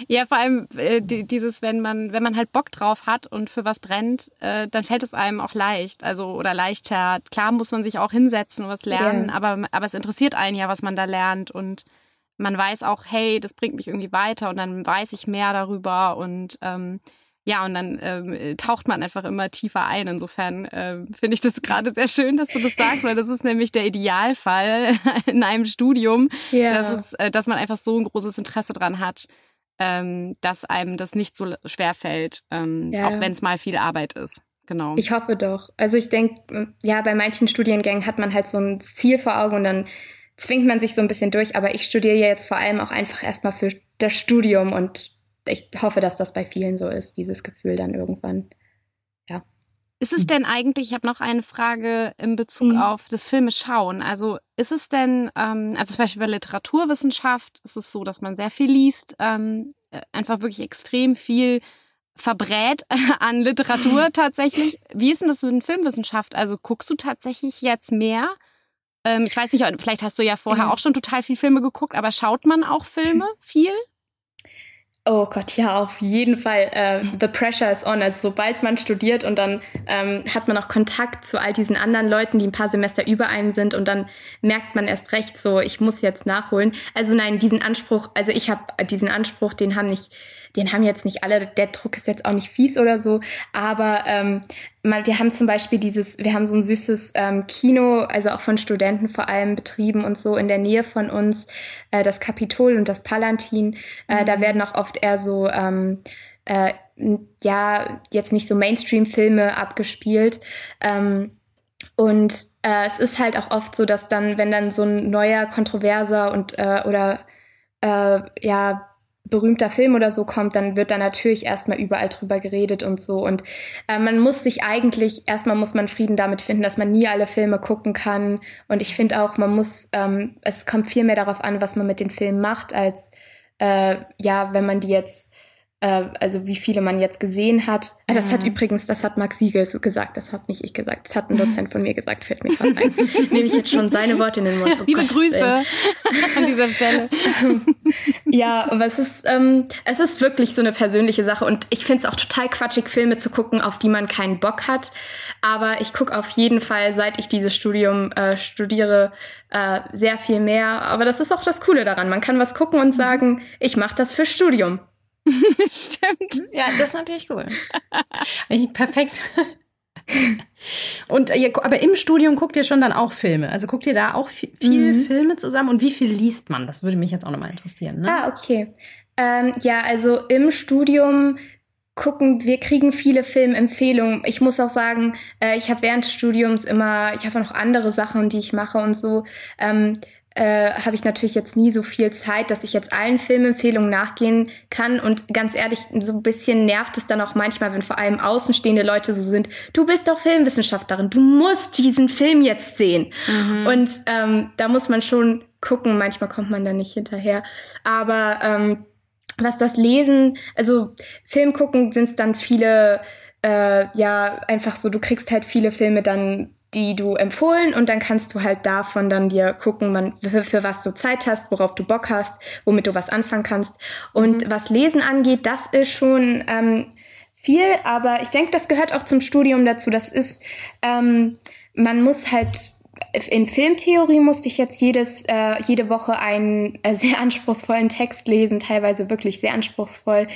A: Ja, vor allem äh, dieses, wenn man, wenn man halt Bock drauf hat und für was brennt, äh, dann fällt es einem auch leicht, also oder leichter. Klar muss man sich auch hinsetzen und was lernen, ja. aber, aber es interessiert einen ja, was man da lernt und man weiß auch, hey, das bringt mich irgendwie weiter und dann weiß ich mehr darüber und ähm, ja, und dann ähm, taucht man einfach immer tiefer ein. Insofern ähm, finde ich das gerade sehr schön, dass du das sagst, weil das ist nämlich der Idealfall in einem Studium, ja. dass, es, äh, dass man einfach so ein großes Interesse dran hat, ähm, dass einem das nicht so schwer fällt, ähm, ja. auch wenn es mal viel Arbeit ist. Genau.
B: Ich hoffe doch. Also ich denke, ja, bei manchen Studiengängen hat man halt so ein Ziel vor Augen und dann zwingt man sich so ein bisschen durch, aber ich studiere ja jetzt vor allem auch einfach erstmal für das Studium und ich hoffe, dass das bei vielen so ist, dieses Gefühl dann irgendwann. Ja.
A: Ist es denn eigentlich, ich habe noch eine Frage in Bezug mhm. auf das Filme schauen. Also ist es denn, ähm, also zum Beispiel bei Literaturwissenschaft ist es so, dass man sehr viel liest, ähm, äh, einfach wirklich extrem viel verbrät an Literatur tatsächlich. Wie ist denn das in Filmwissenschaft? Also guckst du tatsächlich jetzt mehr? Ähm, ich weiß nicht, vielleicht hast du ja vorher mhm. auch schon total viel Filme geguckt, aber schaut man auch Filme viel?
B: Oh Gott, ja, auf jeden Fall. Äh, the pressure is on. Also sobald man studiert und dann ähm, hat man auch Kontakt zu all diesen anderen Leuten, die ein paar Semester über einem sind und dann merkt man erst recht so, ich muss jetzt nachholen. Also nein, diesen Anspruch, also ich habe diesen Anspruch, den haben nicht den haben jetzt nicht alle, der Druck ist jetzt auch nicht fies oder so, aber ähm, man, wir haben zum Beispiel dieses, wir haben so ein süßes ähm, Kino, also auch von Studenten vor allem betrieben und so in der Nähe von uns, äh, das Kapitol und das Palantin. Äh, mhm. Da werden auch oft eher so ähm, äh, ja, jetzt nicht so Mainstream-Filme abgespielt. Ähm, und äh, es ist halt auch oft so, dass dann, wenn dann so ein neuer, kontroverser und äh, oder äh, ja, berühmter Film oder so kommt, dann wird da natürlich erstmal überall drüber geredet und so. Und äh, man muss sich eigentlich, erstmal muss man Frieden damit finden, dass man nie alle Filme gucken kann. Und ich finde auch, man muss, ähm, es kommt viel mehr darauf an, was man mit den Filmen macht, als äh, ja, wenn man die jetzt also wie viele man jetzt gesehen hat. Ah, das hat mhm. übrigens, das hat Max Siegel gesagt, das hat nicht ich gesagt, das hat ein Dozent von mir gesagt, fällt mir gerade ein. Nehme ich jetzt schon seine Worte in den Mund.
A: Oh Liebe Gott, Grüße an dieser Stelle.
B: ja, aber es ist, ähm, es ist wirklich so eine persönliche Sache und ich finde es auch total quatschig, Filme zu gucken, auf die man keinen Bock hat. Aber ich gucke auf jeden Fall, seit ich dieses Studium äh, studiere, äh, sehr viel mehr. Aber das ist auch das Coole daran. Man kann was gucken und sagen, ich mache das für Studium.
A: Stimmt.
C: Ja, das ist natürlich cool. perfekt. Und ihr, aber im Studium guckt ihr schon dann auch Filme. Also guckt ihr da auch viel, viel mhm. Filme zusammen und wie viel liest man? Das würde mich jetzt auch nochmal interessieren. Ne?
B: Ah, okay. Ähm, ja, also im Studium gucken, wir kriegen viele Filmempfehlungen. Ich muss auch sagen, äh, ich habe während des Studiums immer, ich habe noch andere Sachen, die ich mache und so. Ähm, äh, habe ich natürlich jetzt nie so viel Zeit, dass ich jetzt allen Filmempfehlungen nachgehen kann. Und ganz ehrlich, so ein bisschen nervt es dann auch manchmal, wenn vor allem außenstehende Leute so sind, du bist doch Filmwissenschaftlerin, du musst diesen Film jetzt sehen. Mhm. Und ähm, da muss man schon gucken, manchmal kommt man da nicht hinterher. Aber ähm, was das Lesen, also Film gucken sind es dann viele, äh, ja, einfach so, du kriegst halt viele Filme dann die du empfohlen und dann kannst du halt davon dann dir gucken, man, für, für was du Zeit hast, worauf du Bock hast, womit du was anfangen kannst. Und mhm. was Lesen angeht, das ist schon ähm, viel, aber ich denke, das gehört auch zum Studium dazu. Das ist, ähm, man muss halt in Filmtheorie musste ich jetzt jedes, äh, jede Woche einen äh, sehr anspruchsvollen Text lesen, teilweise wirklich sehr anspruchsvoll.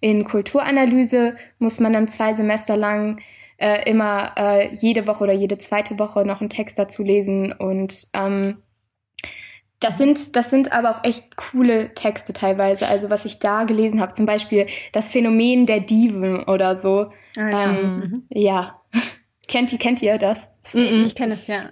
B: In Kulturanalyse muss man dann zwei Semester lang äh, immer äh, jede Woche oder jede zweite Woche noch einen Text dazu lesen und ähm, das sind, das sind aber auch echt coole Texte teilweise. Also was ich da gelesen habe, zum Beispiel das Phänomen der Diven oder so. Ah, ja. Ähm, mhm. ja. kennt, ihr, kennt ihr das?
C: Ich kenne es ja.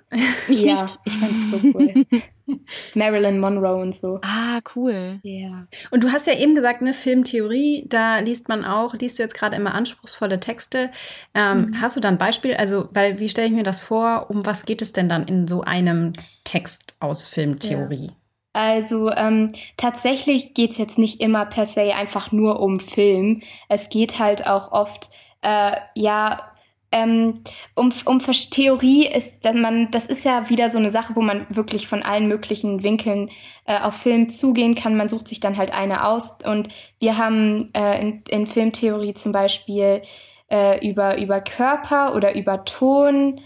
B: Ich ja, nicht. Ich fand es so cool. Marilyn Monroe und so.
A: Ah, cool.
C: Ja. Yeah. Und du hast ja eben gesagt, ne, Filmtheorie, da liest man auch, liest du jetzt gerade immer anspruchsvolle Texte. Ähm, mhm. Hast du da ein Beispiel? Also, weil, wie stelle ich mir das vor? Um was geht es denn dann in so einem Text aus Filmtheorie? Ja.
B: Also ähm, tatsächlich geht's jetzt nicht immer per se einfach nur um Film. Es geht halt auch oft äh, ja ähm, um, um Theorie ist dann man, das ist ja wieder so eine Sache, wo man wirklich von allen möglichen Winkeln äh, auf Film zugehen kann. Man sucht sich dann halt eine aus. Und wir haben äh, in, in Filmtheorie zum Beispiel äh, über, über Körper oder über Ton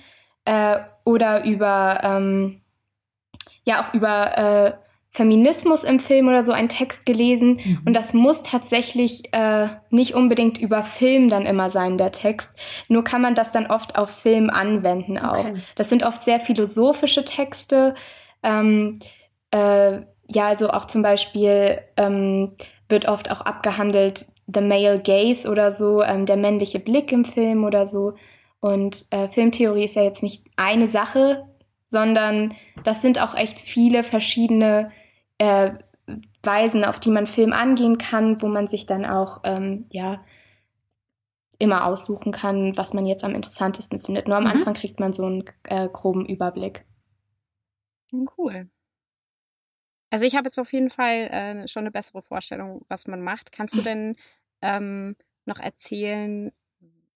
B: äh, oder über ähm, ja auch über äh, Feminismus im Film oder so einen Text gelesen mhm. und das muss tatsächlich äh, nicht unbedingt über Film dann immer sein, der Text. Nur kann man das dann oft auf Film anwenden auch. Okay. Das sind oft sehr philosophische Texte. Ähm, äh, ja, also auch zum Beispiel ähm, wird oft auch abgehandelt The Male Gaze oder so, ähm, der männliche Blick im Film oder so. Und äh, Filmtheorie ist ja jetzt nicht eine Sache, sondern das sind auch echt viele verschiedene äh, Weisen, auf die man Film angehen kann, wo man sich dann auch, ähm, ja, immer aussuchen kann, was man jetzt am interessantesten findet. Nur am mhm. Anfang kriegt man so einen äh, groben Überblick.
A: Cool. Also ich habe jetzt auf jeden Fall äh, schon eine bessere Vorstellung, was man macht. Kannst du denn ähm, noch erzählen,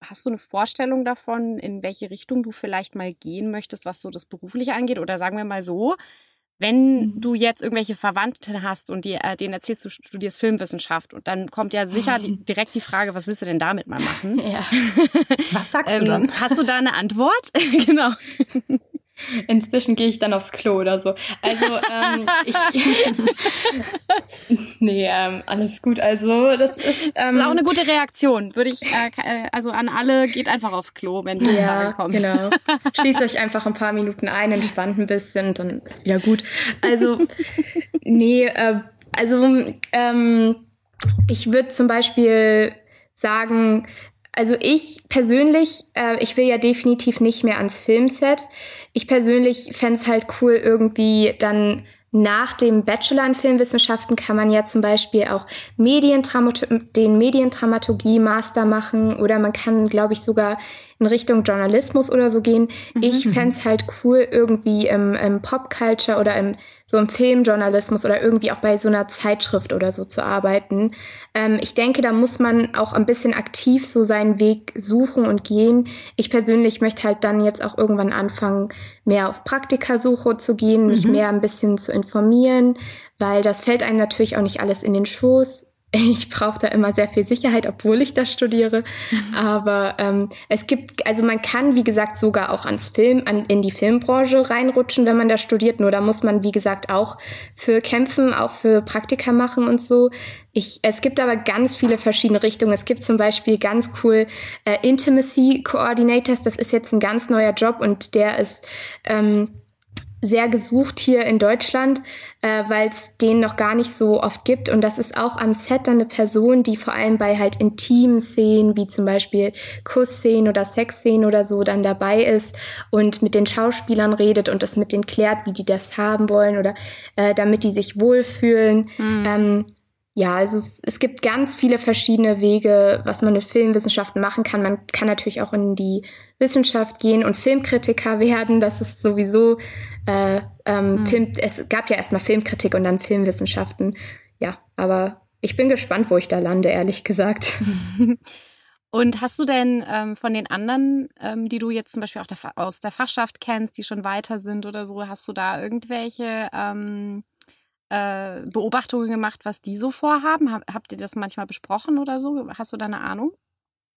A: hast du eine Vorstellung davon, in welche Richtung du vielleicht mal gehen möchtest, was so das Berufliche angeht? Oder sagen wir mal so, wenn mhm. du jetzt irgendwelche Verwandte hast und die, äh, denen erzählst, du studierst Filmwissenschaft und dann kommt ja sicher die, direkt die Frage, was willst du denn damit mal machen?
C: Ja. Was sagst du ähm, dann?
A: Hast du da eine Antwort? genau.
B: Inzwischen gehe ich dann aufs Klo oder so. Also, ähm, ich. nee, ähm, alles gut. Also, das ist. Ähm,
A: das ist auch eine gute Reaktion. Würde ich, äh, äh, also an alle, geht einfach aufs Klo, wenn du ja, kommt.
B: Genau. Schließt euch einfach ein paar Minuten ein, entspannt ein bisschen, dann ist wieder gut. Also, nee, äh, also, ähm, ich würde zum Beispiel sagen, also ich persönlich, äh, ich will ja definitiv nicht mehr ans Filmset. Ich persönlich fände halt cool, irgendwie dann nach dem Bachelor in Filmwissenschaften kann man ja zum Beispiel auch den Mediendramaturgie-Master machen oder man kann, glaube ich, sogar in Richtung Journalismus oder so gehen. Mhm. Ich fände es halt cool, irgendwie im, im Pop-Culture oder im, so im Filmjournalismus oder irgendwie auch bei so einer Zeitschrift oder so zu arbeiten. Ähm, ich denke, da muss man auch ein bisschen aktiv so seinen Weg suchen und gehen. Ich persönlich möchte halt dann jetzt auch irgendwann anfangen, mehr auf Praktikasuche zu gehen, mich mhm. mehr ein bisschen zu informieren, weil das fällt einem natürlich auch nicht alles in den Schoß ich brauche da immer sehr viel Sicherheit, obwohl ich das studiere. Mhm. Aber ähm, es gibt, also man kann, wie gesagt, sogar auch ans Film, an, in die Filmbranche reinrutschen, wenn man da studiert. Nur da muss man, wie gesagt, auch für kämpfen, auch für Praktika machen und so. Ich, es gibt aber ganz viele verschiedene Richtungen. Es gibt zum Beispiel ganz cool äh, Intimacy Coordinators. Das ist jetzt ein ganz neuer Job und der ist ähm, sehr gesucht hier in Deutschland, äh, weil es den noch gar nicht so oft gibt. Und das ist auch am Set dann eine Person, die vor allem bei halt intimen Szenen, wie zum Beispiel Kussszenen oder Sexszenen oder so, dann dabei ist und mit den Schauspielern redet und das mit denen klärt, wie die das haben wollen oder äh, damit die sich wohlfühlen. Mhm. Ähm, ja, also es, es, gibt ganz viele verschiedene Wege, was man mit Filmwissenschaften machen kann. Man kann natürlich auch in die Wissenschaft gehen und Filmkritiker werden. Das ist sowieso äh, ähm, mhm. Film, es gab ja erstmal Filmkritik und dann Filmwissenschaften. Ja, aber ich bin gespannt, wo ich da lande, ehrlich gesagt.
A: Und hast du denn ähm, von den anderen, ähm, die du jetzt zum Beispiel auch der, aus der Fachschaft kennst, die schon weiter sind oder so, hast du da irgendwelche ähm, äh, Beobachtungen gemacht, was die so vorhaben? Hab, habt ihr das manchmal besprochen oder so? Hast du da eine Ahnung?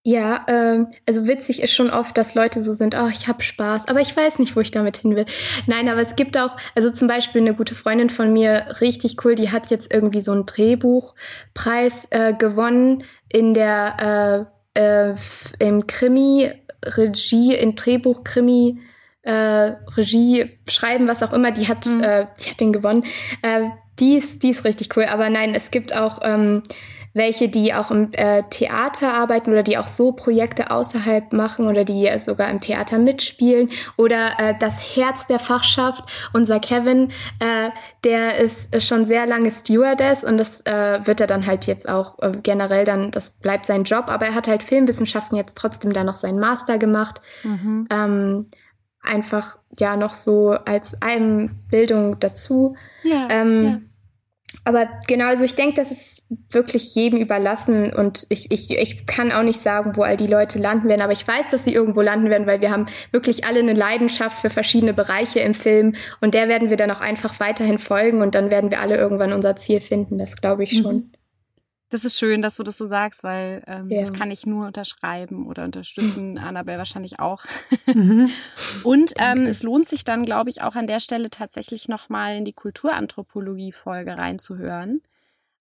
B: Ja, ähm, also witzig ist schon oft, dass Leute so sind, oh, ich habe Spaß, aber ich weiß nicht, wo ich damit hin will. Nein, aber es gibt auch, also zum Beispiel eine gute Freundin von mir, richtig cool, die hat jetzt irgendwie so einen Drehbuchpreis äh, gewonnen in der äh, äh, im Krimi, Regie, in Drehbuch, Krimi, äh, Regie, Schreiben, was auch immer, die hat, mhm. äh, die hat den gewonnen. Äh, die ist, die ist richtig cool. Aber nein, es gibt auch ähm, welche, die auch im äh, Theater arbeiten oder die auch so Projekte außerhalb machen oder die sogar im Theater mitspielen. Oder äh, das Herz der Fachschaft, unser Kevin, äh, der ist schon sehr lange Stewardess und das äh, wird er dann halt jetzt auch äh, generell dann, das bleibt sein Job, aber er hat halt Filmwissenschaften jetzt trotzdem da noch seinen Master gemacht. Mhm. Ähm, einfach ja noch so als Bildung dazu. Ja, ähm, ja. Aber genau, also ich denke, das ist wirklich jedem überlassen und ich, ich, ich kann auch nicht sagen, wo all die Leute landen werden, aber ich weiß, dass sie irgendwo landen werden, weil wir haben wirklich alle eine Leidenschaft für verschiedene Bereiche im Film und der werden wir dann auch einfach weiterhin folgen und dann werden wir alle irgendwann unser Ziel finden, das glaube ich schon. Mhm.
A: Das ist schön, dass du das so sagst, weil ähm, ja. das kann ich nur unterschreiben oder unterstützen. Annabelle wahrscheinlich auch. Mhm. Und ähm, es lohnt sich dann, glaube ich, auch an der Stelle tatsächlich nochmal in die Kulturanthropologie-Folge reinzuhören,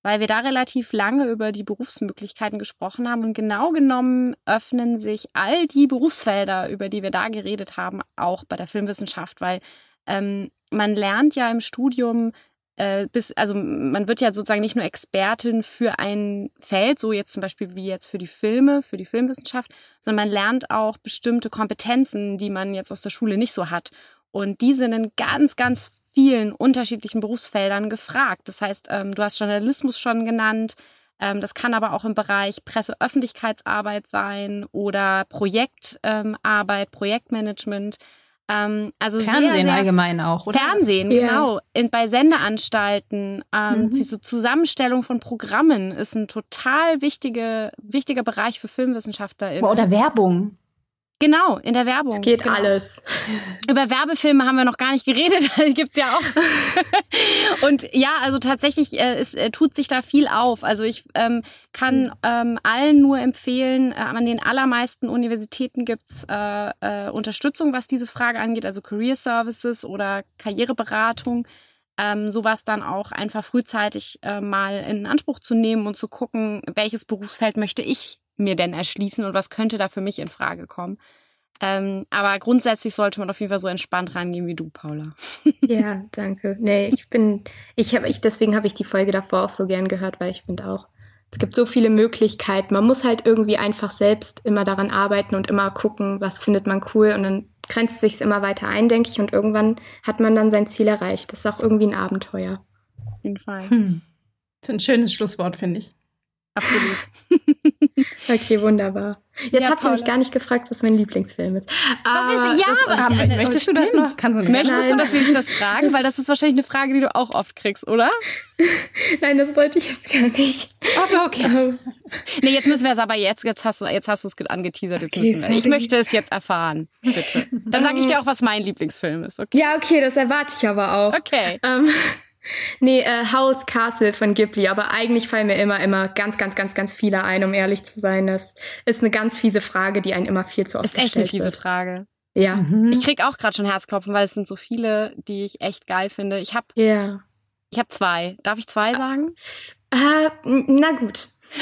A: weil wir da relativ lange über die Berufsmöglichkeiten gesprochen haben. Und genau genommen öffnen sich all die Berufsfelder, über die wir da geredet haben, auch bei der Filmwissenschaft, weil ähm, man lernt ja im Studium äh, bis, also man wird ja sozusagen nicht nur Expertin für ein Feld, so jetzt zum Beispiel wie jetzt für die Filme, für die Filmwissenschaft, sondern man lernt auch bestimmte Kompetenzen, die man jetzt aus der Schule nicht so hat. Und die sind in ganz, ganz vielen unterschiedlichen Berufsfeldern gefragt. Das heißt, ähm, du hast Journalismus schon genannt. Ähm, das kann aber auch im Bereich Presse-Öffentlichkeitsarbeit sein oder Projektarbeit, ähm, Projektmanagement.
C: Ähm, also Fernsehen sehr, sehr allgemein auch,
A: oder? Fernsehen, ja. genau. In, bei Sendeanstalten. Ähm, mhm. Die Zusammenstellung von Programmen ist ein total wichtige, wichtiger Bereich für FilmwissenschaftlerInnen.
C: Oder Werbung.
A: Genau, in der Werbung.
B: Es geht
A: genau.
B: alles.
A: Über Werbefilme haben wir noch gar nicht geredet, die gibt's ja auch. und ja, also tatsächlich, äh, es äh, tut sich da viel auf. Also ich ähm, kann hm. ähm, allen nur empfehlen, äh, an den allermeisten Universitäten gibt's äh, äh, Unterstützung, was diese Frage angeht, also Career Services oder Karriereberatung. Ähm, sowas dann auch einfach frühzeitig äh, mal in Anspruch zu nehmen und zu gucken, welches Berufsfeld möchte ich mir denn erschließen und was könnte da für mich in Frage kommen. Ähm, aber grundsätzlich sollte man auf jeden Fall so entspannt rangehen wie du, Paula.
B: Ja, danke. Nee, ich bin, ich habe, ich, deswegen habe ich die Folge davor auch so gern gehört, weil ich finde auch, es gibt so viele Möglichkeiten. Man muss halt irgendwie einfach selbst immer daran arbeiten und immer gucken, was findet man cool und dann grenzt sich immer weiter ein, denke ich, und irgendwann hat man dann sein Ziel erreicht. Das ist auch irgendwie ein Abenteuer.
A: Auf jeden Fall. Hm.
C: Ein schönes Schlusswort, finde ich.
A: Absolut.
B: okay, wunderbar. Jetzt ja, habt Paula. ihr mich gar nicht gefragt, was mein Lieblingsfilm ist.
A: Ah, das ist ja, das, aber,
C: äh, möchtest du das noch?
A: Kannst du nicht. Möchtest Nein. du, dass wir dich das fragen? Weil das ist wahrscheinlich eine Frage, die du auch oft kriegst, oder?
B: Nein, das wollte ich jetzt gar nicht.
A: Ach okay. Ähm. nee, jetzt müssen wir es aber jetzt, jetzt hast du, jetzt hast du es angeteasert. Jetzt okay, müssen wir. Ich möchte es jetzt erfahren, bitte. Dann sage ich dir auch, was mein Lieblingsfilm ist, okay?
B: Ja, okay, das erwarte ich aber auch.
A: Okay.
B: Ähm, Nee, äh, House Castle von Ghibli, aber eigentlich fallen mir immer, immer ganz, ganz, ganz, ganz viele ein, um ehrlich zu sein. Das ist eine ganz fiese Frage, die einen immer viel zu oft
A: Ist echt eine fiese wird. Frage.
B: Ja.
A: Mhm. Ich krieg auch gerade schon Herzklopfen, weil es sind so viele, die ich echt geil finde. Ich habe
B: ja.
A: Ich habe zwei. Darf ich zwei sagen?
B: Äh, na gut.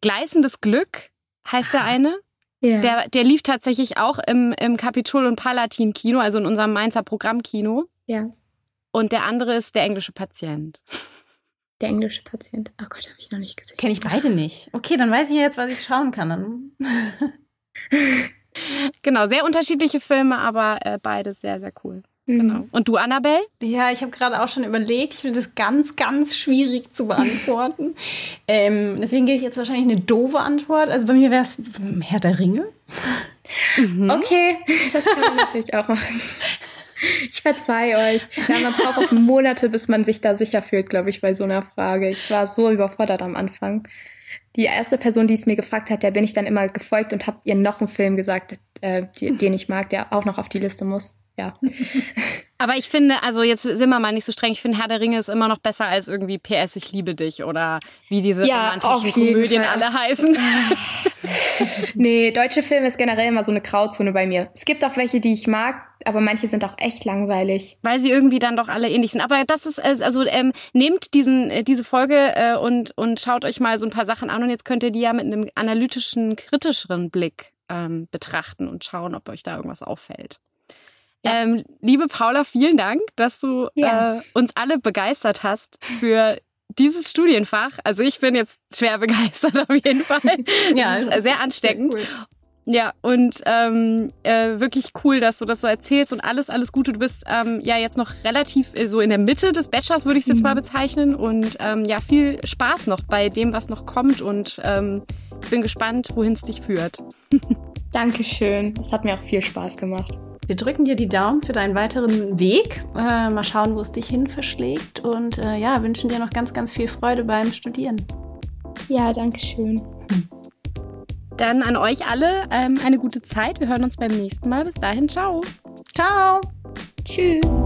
A: Gleißendes Glück heißt der eine. Ja. Der, der lief tatsächlich auch im, im Kapitol- und Palatin-Kino, also in unserem Mainzer Programmkino.
B: Ja.
A: Und der andere ist der englische Patient.
B: Der englische Patient. Oh Gott, habe ich noch nicht gesehen.
C: Kenne ich beide nicht. Okay, dann weiß ich ja jetzt, was ich schauen kann. Dann.
A: genau, sehr unterschiedliche Filme, aber äh, beide sehr, sehr cool. Mhm. Genau. Und du, Annabelle?
C: Ja, ich habe gerade auch schon überlegt. Ich finde das ganz, ganz schwierig zu beantworten. ähm, deswegen gebe ich jetzt wahrscheinlich eine doofe Antwort. Also bei mir wäre es Herr der Ringe.
B: Mhm. Okay, das kann man natürlich auch machen. Ich verzeih euch. Ja, man braucht auch Monate, bis man sich da sicher fühlt, glaube ich, bei so einer Frage. Ich war so überfordert am Anfang. Die erste Person, die es mir gefragt hat, der bin ich dann immer gefolgt und habe ihr noch einen Film gesagt, äh, die, den ich mag, der auch noch auf die Liste muss. Ja.
A: Aber ich finde, also jetzt sind wir mal nicht so streng, ich finde Herr der Ringe ist immer noch besser als irgendwie PS, ich liebe dich oder wie diese ja, romantischen Komödien Fall. alle heißen.
B: nee, deutsche Filme ist generell immer so eine Grauzone bei mir. Es gibt auch welche, die ich mag, aber manche sind auch echt langweilig.
A: Weil sie irgendwie dann doch alle ähnlich sind. Aber das ist, also ähm, nehmt diesen, äh, diese Folge äh, und, und schaut euch mal so ein paar Sachen an und jetzt könnt ihr die ja mit einem analytischen, kritischeren Blick ähm, betrachten und schauen, ob euch da irgendwas auffällt. Ja. Ähm, liebe Paula, vielen Dank, dass du ja. äh, uns alle begeistert hast für dieses Studienfach. Also ich bin jetzt schwer begeistert auf jeden Fall. ja, ist sehr ansteckend. Sehr cool. Ja, und ähm, äh, wirklich cool, dass du das so erzählst und alles, alles Gute. Du bist ähm, ja jetzt noch relativ äh, so in der Mitte des Bachelors, würde ich es jetzt mhm. mal bezeichnen. Und ähm, ja, viel Spaß noch bei dem, was noch kommt. Und ähm, bin gespannt, wohin es dich führt.
B: Dankeschön. Es hat mir auch viel Spaß gemacht.
C: Wir drücken dir die Daumen für deinen weiteren Weg. Äh, mal schauen, wo es dich hin verschlägt. Und äh, ja, wünschen dir noch ganz, ganz viel Freude beim Studieren.
B: Ja, danke schön.
A: Dann an euch alle ähm, eine gute Zeit. Wir hören uns beim nächsten Mal. Bis dahin, ciao. Ciao.
B: Tschüss.